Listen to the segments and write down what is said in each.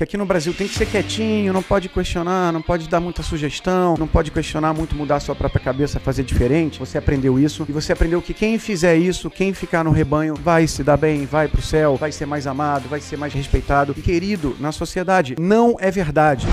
que aqui no Brasil tem que ser quietinho, não pode questionar, não pode dar muita sugestão, não pode questionar muito, mudar a sua própria cabeça, fazer diferente. Você aprendeu isso e você aprendeu que quem fizer isso, quem ficar no rebanho, vai se dar bem, vai pro céu, vai ser mais amado, vai ser mais respeitado e querido na sociedade. Não é verdade.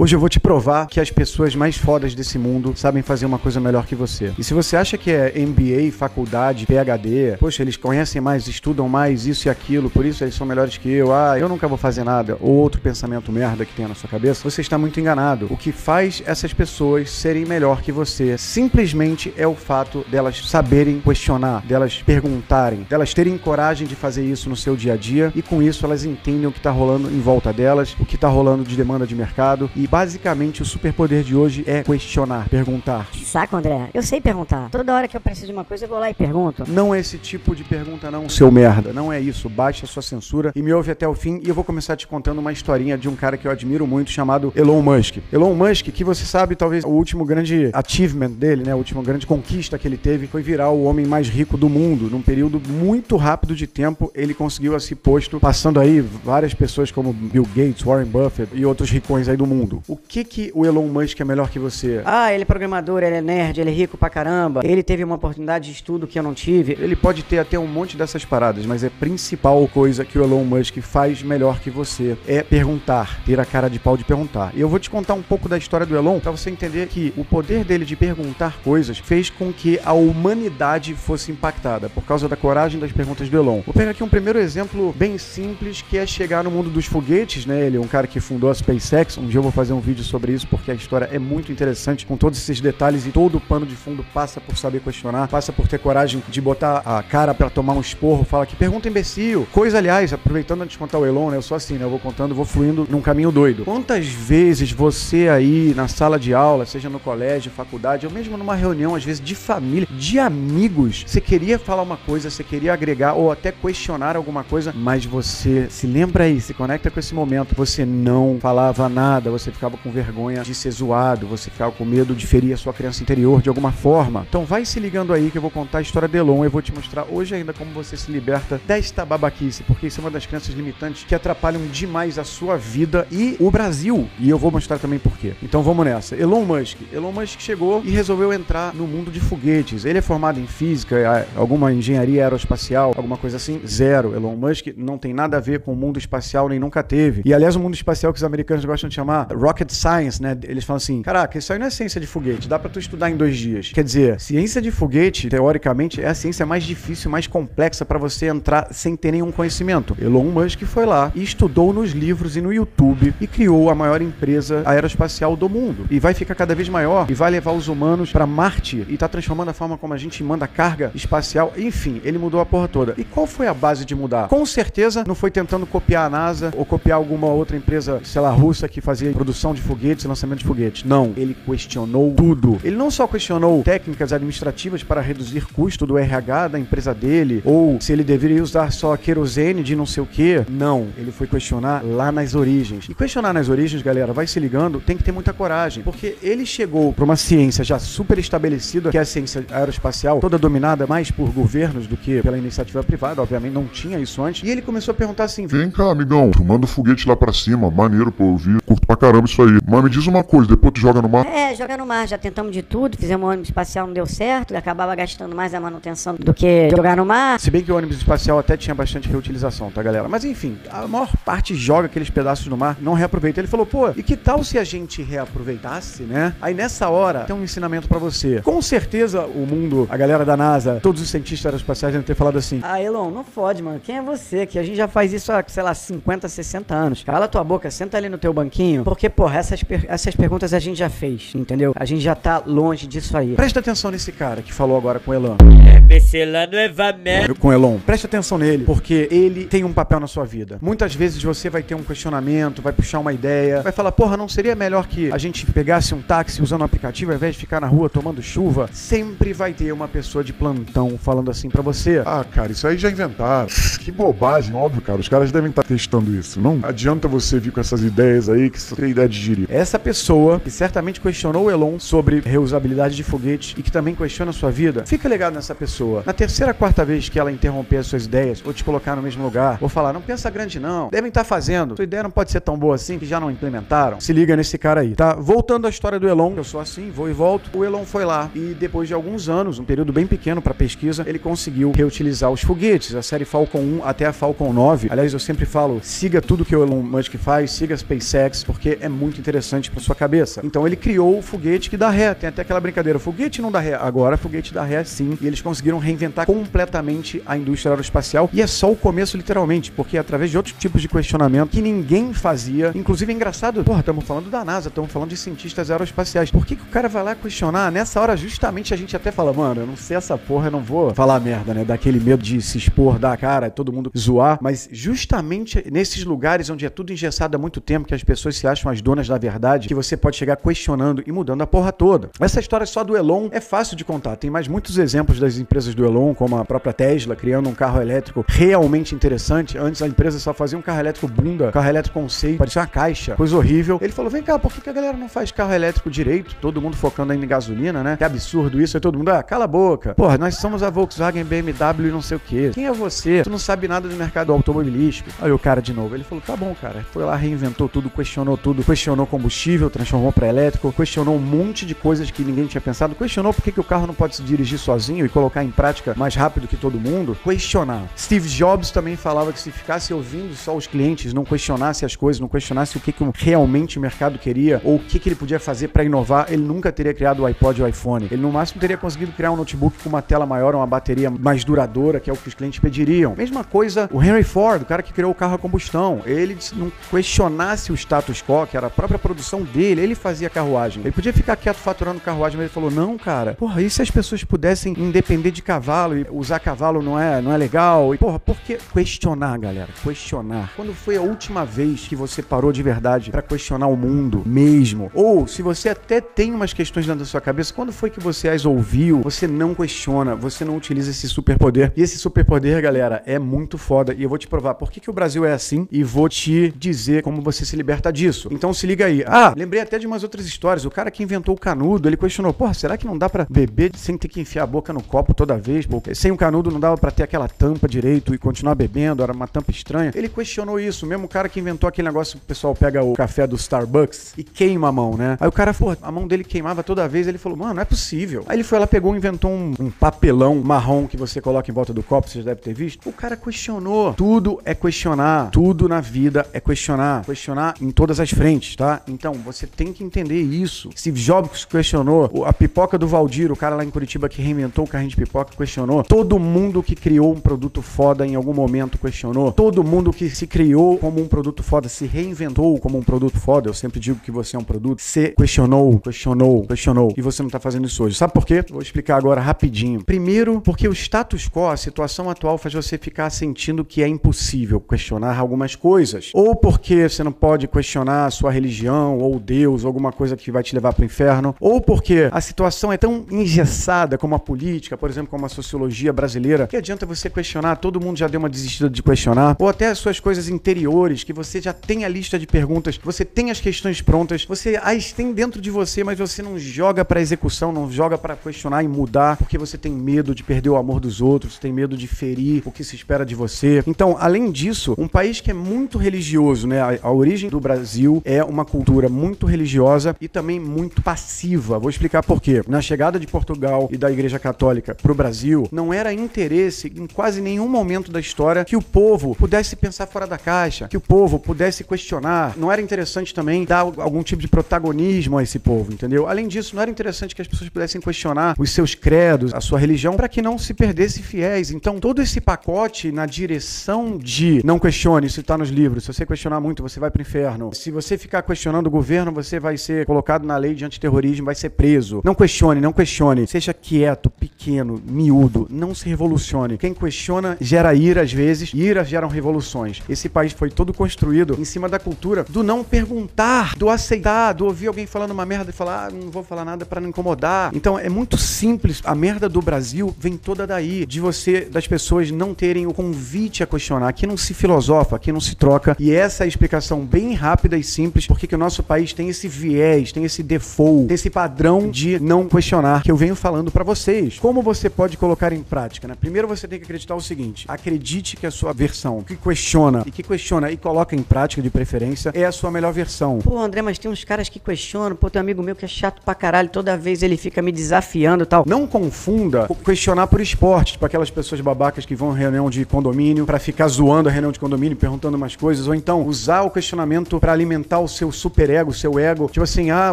Hoje eu vou te provar que as pessoas mais fodas desse mundo sabem fazer uma coisa melhor que você. E se você acha que é MBA, faculdade, PhD, poxa, eles conhecem mais, estudam mais isso e aquilo, por isso eles são melhores que eu, ah, eu nunca vou fazer nada, ou outro pensamento merda que tem na sua cabeça, você está muito enganado. O que faz essas pessoas serem melhor que você simplesmente é o fato delas saberem questionar, delas perguntarem, delas terem coragem de fazer isso no seu dia a dia e com isso elas entendem o que está rolando em volta delas, o que está rolando de demanda de mercado e basicamente o superpoder de hoje é questionar, perguntar. Saco, André? Eu sei perguntar. Toda hora que eu preciso de uma coisa, eu vou lá e pergunto. Não é esse tipo de pergunta, não, seu merda. Não é isso. Baixa a sua censura e me ouve até o fim. E eu vou começar te contando uma historinha de um cara que eu admiro muito, chamado Elon Musk. Elon Musk, que você sabe, talvez o último grande achievement dele, né? A última grande conquista que ele teve foi virar o homem mais rico do mundo. Num período muito rápido de tempo, ele conseguiu esse posto, passando aí várias pessoas como Bill Gates, Warren Buffett e outros ricões aí do mundo. O que que o Elon Musk é melhor que você? Ah, ele é programador, ele é nerd, ele é rico pra caramba. Ele teve uma oportunidade de estudo que eu não tive. Ele pode ter até um monte dessas paradas, mas a principal coisa que o Elon Musk faz melhor que você é perguntar, ter a cara de pau de perguntar. E eu vou te contar um pouco da história do Elon para você entender que o poder dele de perguntar coisas fez com que a humanidade fosse impactada por causa da coragem das perguntas do Elon. Vou pegar aqui um primeiro exemplo bem simples que é chegar no mundo dos foguetes, né? Ele é um cara que fundou a SpaceX. Um dia eu vou fazer um vídeo sobre isso porque a história é muito interessante com todos esses detalhes e todo o pano de fundo passa por saber questionar, passa por ter coragem de botar a cara para tomar um esporro, fala que pergunta imbecil. Coisa, aliás, aproveitando antes de contar o Elon, né? Eu sou assim, né? Eu vou contando, vou fluindo num caminho doido. Quantas vezes você aí na sala de aula, seja no colégio, faculdade, ou mesmo numa reunião, às vezes de família, de amigos, você queria falar uma coisa, você queria agregar ou até questionar alguma coisa, mas você se lembra aí, se conecta com esse momento, você não falava nada, você ficava com vergonha de ser zoado, você ficava com medo de ferir a sua criança interior de alguma forma. Então vai se ligando aí que eu vou contar a história de Elon. Eu vou te mostrar hoje ainda como você se liberta desta babaquice, porque isso é uma das crenças limitantes que atrapalham demais a sua vida e o Brasil. E eu vou mostrar também por quê. Então vamos nessa. Elon Musk. Elon Musk chegou e resolveu entrar no mundo de foguetes. Ele é formado em física, alguma engenharia aeroespacial, alguma coisa assim. Zero. Elon Musk não tem nada a ver com o mundo espacial, nem nunca teve. E aliás, o mundo espacial que os americanos gostam de chamar rocket science, né? Eles falam assim: caraca, isso aí não é ciência de foguete, dá para tu estudar em dois dias. Quer dizer, ciência de foguete, teoricamente, é a ciência mais difícil, mais complexa para você entrar sem ter nenhum conhecimento. Elon Musk foi lá e estudou nos livros e no YouTube e criou a maior empresa aeroespacial do mundo. E vai ficar cada vez maior e vai levar os humanos para Marte e tá transformando a forma como a gente manda carga espacial. Enfim, ele mudou a porra toda. E qual foi a base de mudar? Com certeza não foi tentando copiar a NASA ou copiar alguma outra empresa, sei lá, russa que fazia produção de foguetes e lançamento de foguetes. Não, ele questionou tudo. Ele não só questionou técnicas administrativas para reduzir custo do RH da empresa dele, ou se ele deveria usar só querosene de não sei o que. Não, ele foi questionar lá nas origens. E questionar nas origens, galera, vai se ligando, tem que ter muita coragem, porque ele chegou para uma ciência já super estabelecida, que é a ciência aeroespacial, toda dominada mais por governos do que pela iniciativa privada, obviamente não tinha isso antes. E ele começou a perguntar assim: Vem cá, amigão, tu manda o foguete lá pra cima, maneiro, pô, eu vi, curto pra caramba isso aí. Mas me diz uma coisa, depois tu joga no mar? É, joga no mar, já tentamos de tudo, fizemos um ônibus espacial, não deu certo, acabava gastando mais a manutenção do que jogar no mar. Se bem que o ônibus espacial até tinha bastante reutilização, tá, galera? Mas enfim, a maior parte joga aqueles pedaços no mar, não reaproveita. Ele falou, pô, e que tal se a gente reaproveitasse, né? Aí nessa hora tem um ensinamento para você. Com certeza o mundo, a galera da NASA, todos os cientistas aeroespaciais devem ter falado assim: Ah, Elon, não fode, mano. Quem é você? Que a gente já faz isso há, sei lá, 50, 60 anos. Cala tua boca, senta ali no teu banquinho, porque, porra, essas, per essas perguntas a gente já fez, entendeu? A gente já tá longe disso aí. Presta atenção nesse cara que falou agora com o Elon. É, Becelano é vamer. Com o Elon. Presta atenção nele, porque ele tem um papel na sua vida. Muitas vezes você vai ter um questionamento, vai puxar uma ideia, vai falar, porra, não seria melhor que a gente pegasse um táxi usando o aplicativo ao invés de ficar na rua tomando chuva? Sempre vai ter uma pessoa de plantão falando assim para você. Ah, cara, isso aí já inventaram. Que bobagem, óbvio, cara. Os caras devem estar testando isso. Não adianta você vir com essas ideias aí que Você tem ideia de gíria. Essa pessoa que certamente questionou o Elon sobre reusabilidade de foguete e que também questiona a sua vida, fica ligado nessa pessoa. Na terceira, quarta vez que ela interromper as suas ideias, ou te colocar no mesmo lugar, ou falar, não pensa grande não, devem estar fazendo, sua ideia não pode ser tão boa assim, que já não implementaram. Se liga nesse cara aí, tá? Voltando à história do Elon, eu sou assim, vou e volto. O Elon foi lá e depois de alguns anos, um período bem pequeno para pesquisa, ele conseguiu reutilizar os foguetes, a série Falcon 1 até a Falcon 9. Aliás, eu sempre falo, siga tudo que o Elon Musk faz, siga a SpaceX, porque é muito interessante para sua cabeça. Então ele criou o foguete que dá ré. Tem até aquela brincadeira, foguete não dá ré. Agora foguete dá ré sim. E eles conseguiram reinventar completamente a indústria aeroespacial. E é só o começo, literalmente, porque é através de outros tipos de questionamento que ninguém fazia. Inclusive é engraçado, porra, estamos falando da NASA, estamos falando de cientistas aeroespaciais. Por que, que o cara vai lá questionar? Nessa hora, justamente a gente até fala, mano, eu não sei essa porra, eu não vou falar merda, né? Daquele medo de se expor, dar a cara, todo mundo zoar. Mas justamente nesses lugares onde é tudo engessado há muito tempo, que as pessoas se acham as donas da verdade, que você pode chegar questionando e mudando a porra toda. Essa história só do Elon é fácil de contar. Tem mais muitos exemplos das empresas do Elon, como a própria Tesla, criando um carro elétrico realmente interessante. Antes a empresa só fazia um carro elétrico bunda, carro elétrico conceito, parecia uma caixa, coisa horrível. Ele falou: vem cá, por que, a galera não faz carro elétrico direito? Todo mundo focando ainda em gasolina, né? Que absurdo isso. Aí todo mundo, ah, cala a boca. Porra, nós somos a Volkswagen, BMW e não sei o quê. Quem é você? Tu não sabe nada do mercado automobilístico. Aí o cara de novo, ele falou: tá bom, cara. Foi lá, reinventou tudo, questionou tudo, questionou combustível, transformou para elétrico, questionou um monte de coisas que ninguém tinha pensado, questionou por que, que o carro não pode se dirigir sozinho e colocar em prática mais rápido que todo mundo. Questionar. Steve Jobs também falava que se ficasse ouvindo só os clientes, não questionasse as coisas, não questionasse o que, que realmente o mercado queria ou o que, que ele podia fazer para inovar, ele nunca teria criado o iPod ou o iPhone. Ele no máximo teria conseguido criar um notebook com uma tela maior, uma bateria mais duradoura, que é o que os clientes pediriam. Mesma coisa, o Henry Ford, o cara que criou o carro a combustão, ele não questionasse o status quo, que era a própria produção dele, ele fazia carruagem. Ele podia ficar quieto faturando carruagem, mas ele falou: "Não, cara. Porra, e se as pessoas pudessem independer de cavalo e usar cavalo não é, não é legal?" E porra, por que questionar, galera? Questionar. Quando foi a última vez que você parou de verdade para questionar o mundo mesmo? Ou se você até tem umas questões dentro da sua cabeça, quando foi que você as ouviu? Você não questiona, você não utiliza esse superpoder. E esse superpoder, galera, é muito foda e eu vou te provar por que, que o Brasil é assim e vou te dizer como você se liberta disso. Então se liga aí. Ah, lembrei até de umas outras histórias. O cara que inventou o canudo, ele questionou: porra, será que não dá para beber sem ter que enfiar a boca no copo toda vez? Sem o canudo não dava para ter aquela tampa direito e continuar bebendo, era uma tampa estranha. Ele questionou isso. Mesmo o cara que inventou aquele negócio, o pessoal pega o café do Starbucks e queima a mão, né? Aí o cara, a mão dele queimava toda vez. Ele falou: mano, não é possível. Aí ele foi lá, pegou inventou um, um papelão marrom que você coloca em volta do copo, vocês devem ter visto. O cara questionou. Tudo é questionar. Tudo na vida é questionar, questionar em todas as frentes, tá? Então, você tem que entender isso. Steve Jobs questionou, a pipoca do Valdir, o cara lá em Curitiba que reinventou o carrinho de pipoca, questionou. Todo mundo que criou um produto foda em algum momento questionou. Todo mundo que se criou como um produto foda, se reinventou como um produto foda, eu sempre digo que você é um produto, se questionou, questionou, questionou. E você não tá fazendo isso hoje. Sabe por quê? Vou explicar agora rapidinho. Primeiro, porque o status quo, a situação atual, faz você ficar sentindo que é impossível questionar algumas coisas. Ou porque você não pode questionar a sua religião ou Deus, alguma coisa que vai te levar para o inferno, ou porque a situação é tão engessada como a política, por exemplo, como a sociologia brasileira, que adianta você questionar, todo mundo já deu uma desistida de questionar, ou até as suas coisas interiores, que você já tem a lista de perguntas, você tem as questões prontas, você as tem dentro de você, mas você não joga para execução, não joga para questionar e mudar, porque você tem medo de perder o amor dos outros, tem medo de ferir o que se espera de você. Então, além disso, um país que é muito religioso, né? A, a origem do Brasil é uma cultura muito religiosa e também muito passiva. Vou explicar por quê. Na chegada de Portugal e da Igreja Católica para o Brasil, não era interesse em quase nenhum momento da história que o povo pudesse pensar fora da caixa, que o povo pudesse questionar. Não era interessante também dar algum tipo de protagonismo a esse povo, entendeu? Além disso, não era interessante que as pessoas pudessem questionar os seus credos, a sua religião, para que não se perdesse fiéis. Então, todo esse pacote na direção de não questione, isso está nos livros. Se você questionar muito, você vai para o inferno. Se você ficar questionando o governo, você vai ser colocado na lei de antiterrorismo, vai ser preso. Não questione, não questione. Seja quieto, pequeno, miúdo, não se revolucione. Quem questiona gera ira às vezes, ira geram revoluções. Esse país foi todo construído em cima da cultura do não perguntar, do aceitar, do ouvir alguém falando uma merda e falar, ah, não vou falar nada para não incomodar. Então é muito simples. A merda do Brasil vem toda daí, de você, das pessoas não terem o convite a questionar. Aqui não se filosofa, aqui não se troca. E essa é a explicação bem rápida e simples porque que o nosso país tem esse viés, tem esse default, tem esse padrão de não questionar que eu venho falando para vocês. Como você pode colocar em prática, né? Primeiro você tem que acreditar o seguinte: acredite que a sua versão que questiona e que questiona e coloca em prática de preferência é a sua melhor versão. Pô, André, mas tem uns caras que questionam. Pô, tem um amigo meu que é chato pra caralho. Toda vez ele fica me desafiando e tal. Não confunda o questionar por esporte, tipo aquelas pessoas babacas que vão em reunião de condomínio para ficar zoando a reunião de condomínio, perguntando umas coisas, ou então usar o questionamento para alimentar o seu superego, o seu ego. Tipo assim, ah,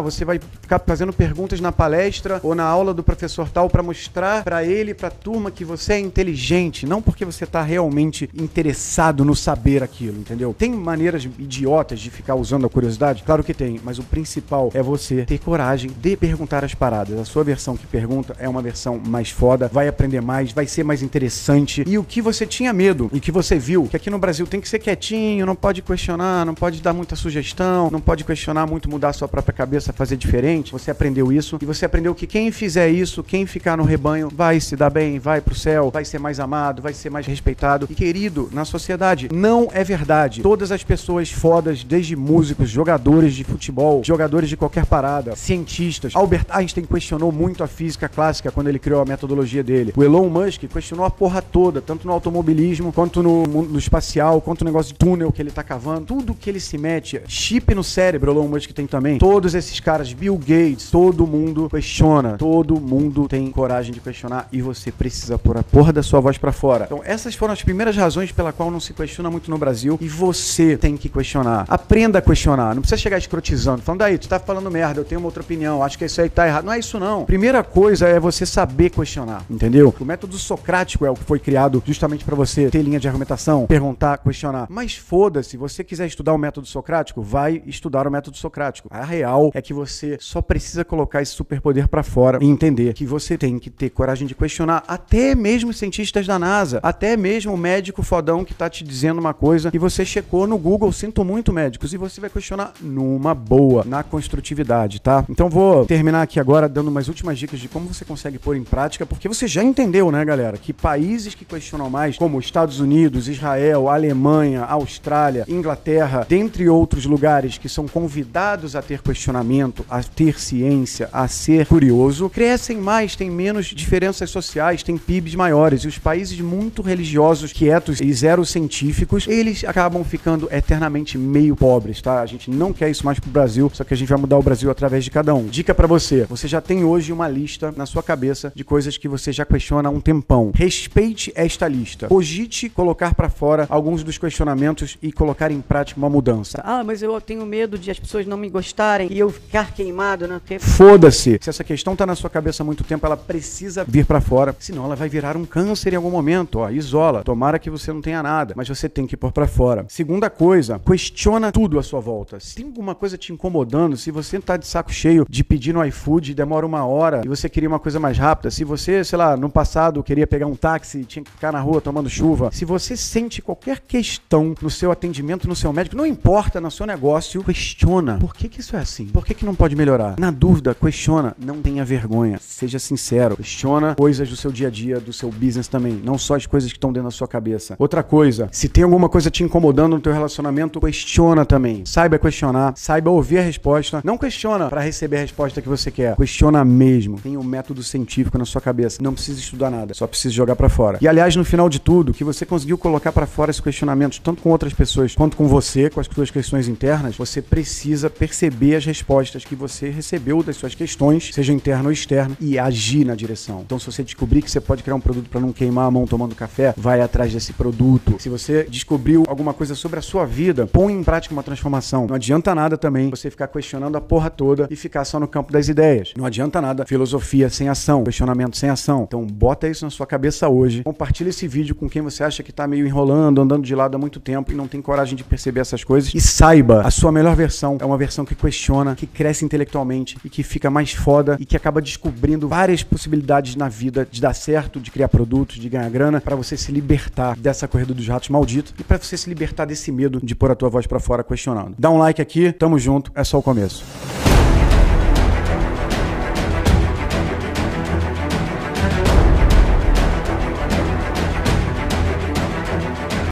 você vai ficar fazendo perguntas na palestra ou na aula do professor tal para mostrar para ele, pra turma que você é inteligente, não porque você tá realmente interessado no saber aquilo, entendeu? Tem maneiras idiotas de ficar usando a curiosidade? Claro que tem, mas o principal é você ter coragem de perguntar as paradas. A sua versão que pergunta é uma versão mais foda, vai aprender mais, vai ser mais interessante. E o que você tinha medo e que você viu, que aqui no Brasil tem que ser quietinho, não pode questionar, não pode dar muita sugestão, não pode questionar muito, mudar sua própria cabeça, fazer diferente. Você aprendeu isso e você aprendeu que quem fizer isso, quem ficar no rebanho, vai se dar bem, vai pro céu, vai ser mais amado, vai ser mais respeitado e querido na sociedade. Não é verdade. Todas as pessoas fodas, desde músicos, jogadores de futebol, jogadores de qualquer parada, cientistas. Albert Einstein questionou muito a física clássica quando ele criou a metodologia dele. O Elon Musk questionou a porra toda, tanto no automobilismo, quanto no, no espacial, quanto no negócio de túnel que ele tá cavando. Tudo que ele se mete, chip no cérebro, Elon Musk tem também. Todos esses caras, Bill Gates, todo mundo questiona. Todo mundo tem coragem de questionar e você precisa pôr a porra da sua voz para fora. Então, essas foram as primeiras razões pela qual não se questiona muito no Brasil e você tem que questionar. Aprenda a questionar. Não precisa chegar escrotizando, falando, daí, tu tá falando merda, eu tenho uma outra opinião, acho que isso aí tá errado. Não é isso não. Primeira coisa é você saber questionar, entendeu? O método socrático é o que foi criado justamente para você ter linha de argumentação, perguntar, questionar. Mas foda-se, você quiser estudar o método socrático, vai estudar o método socrático. A real é que você só precisa colocar esse superpoder para fora e entender que você tem que ter coragem de questionar até mesmo cientistas da NASA, até mesmo o médico fodão que tá te dizendo uma coisa e você checou no Google, sinto muito médicos, e você vai questionar numa boa, na construtividade, tá? Então vou terminar aqui agora dando umas últimas dicas de como você consegue pôr em prática, porque você já entendeu, né, galera, que países que questionam mais, como Estados Unidos, Israel, Alemanha, Austrália, Inglaterra, dentre outros lugares que são convidados a ter questionamento, a ter ciência, a ser curioso, crescem mais, têm menos diferenças sociais, têm PIBs maiores, e os países muito religiosos, quietos e zero científicos, eles acabam ficando eternamente meio pobres, tá? A gente não quer isso mais pro Brasil, só que a gente vai mudar o Brasil através de cada um. Dica para você: você já tem hoje uma lista na sua cabeça de coisas que você já questiona há um tempão. Respeite esta lista. Cogite colocar para fora alguns dos questionamentos e colocar em prática uma mudança. Ah, mas eu tenho medo de as pessoas não me gostarem e eu ficar queimado, né? Porque... Foda-se. Se essa questão tá na sua cabeça há muito tempo, ela precisa vir para fora, senão ela vai virar um câncer em algum momento, ó. Isola. Tomara que você não tenha nada, mas você tem que pôr para fora. Segunda coisa, questiona tudo à sua volta. Se tem alguma coisa te incomodando, se você tá de saco cheio de pedir no iFood, demora uma hora e você queria uma coisa mais rápida, se você, sei lá, no passado queria pegar um táxi e tinha que ficar na rua tomando chuva, se você sente qualquer questão no seu atendimento, no seu médico, não importa no seu negócio, questiona. Por que que isso é assim? Por que que não pode melhorar? Na dúvida, questiona. Não tenha vergonha. Seja sincero. Questiona coisas do seu dia a dia, do seu business também, não só as coisas que estão dentro da sua cabeça. Outra coisa, se tem alguma coisa te incomodando no teu relacionamento, questiona também. Saiba questionar, saiba ouvir a resposta. Não questiona para receber a resposta que você quer. Questiona mesmo. Tem um método científico na sua cabeça. Não precisa estudar nada, só precisa jogar para fora. E aliás, no final de tudo, que você conseguiu colocar para fora esses questionamentos, tanto com outras pessoas quanto com você, com as suas questões internas, você precisa perceber as respostas que você recebeu das suas questões, seja interna ou externa, e agir na direção. Então, se você descobrir que você pode criar um produto para não queimar a mão tomando café, vai atrás desse produto. Se você descobriu alguma coisa sobre a sua vida, põe em prática uma transformação. Não adianta nada também você ficar questionando a porra toda e ficar só no campo das ideias. Não adianta nada filosofia sem ação, questionamento sem ação. Então, bota isso na sua cabeça hoje. Compartilha esse vídeo com quem você acha que tá meio enrolando, andando de lado há muito tempo e não tem coragem de perceber essas coisas. E saiba, a sua melhor versão é uma versão que questiona, que cresce intelectualmente e que fica mais foda e que acaba descobrindo várias possibilidades na vida de dar certo, de criar produtos, de ganhar grana, para você se libertar dessa corrida dos ratos maldito e para você se libertar desse medo de pôr a tua voz para fora questionando. Dá um like aqui, tamo junto, é só o começo.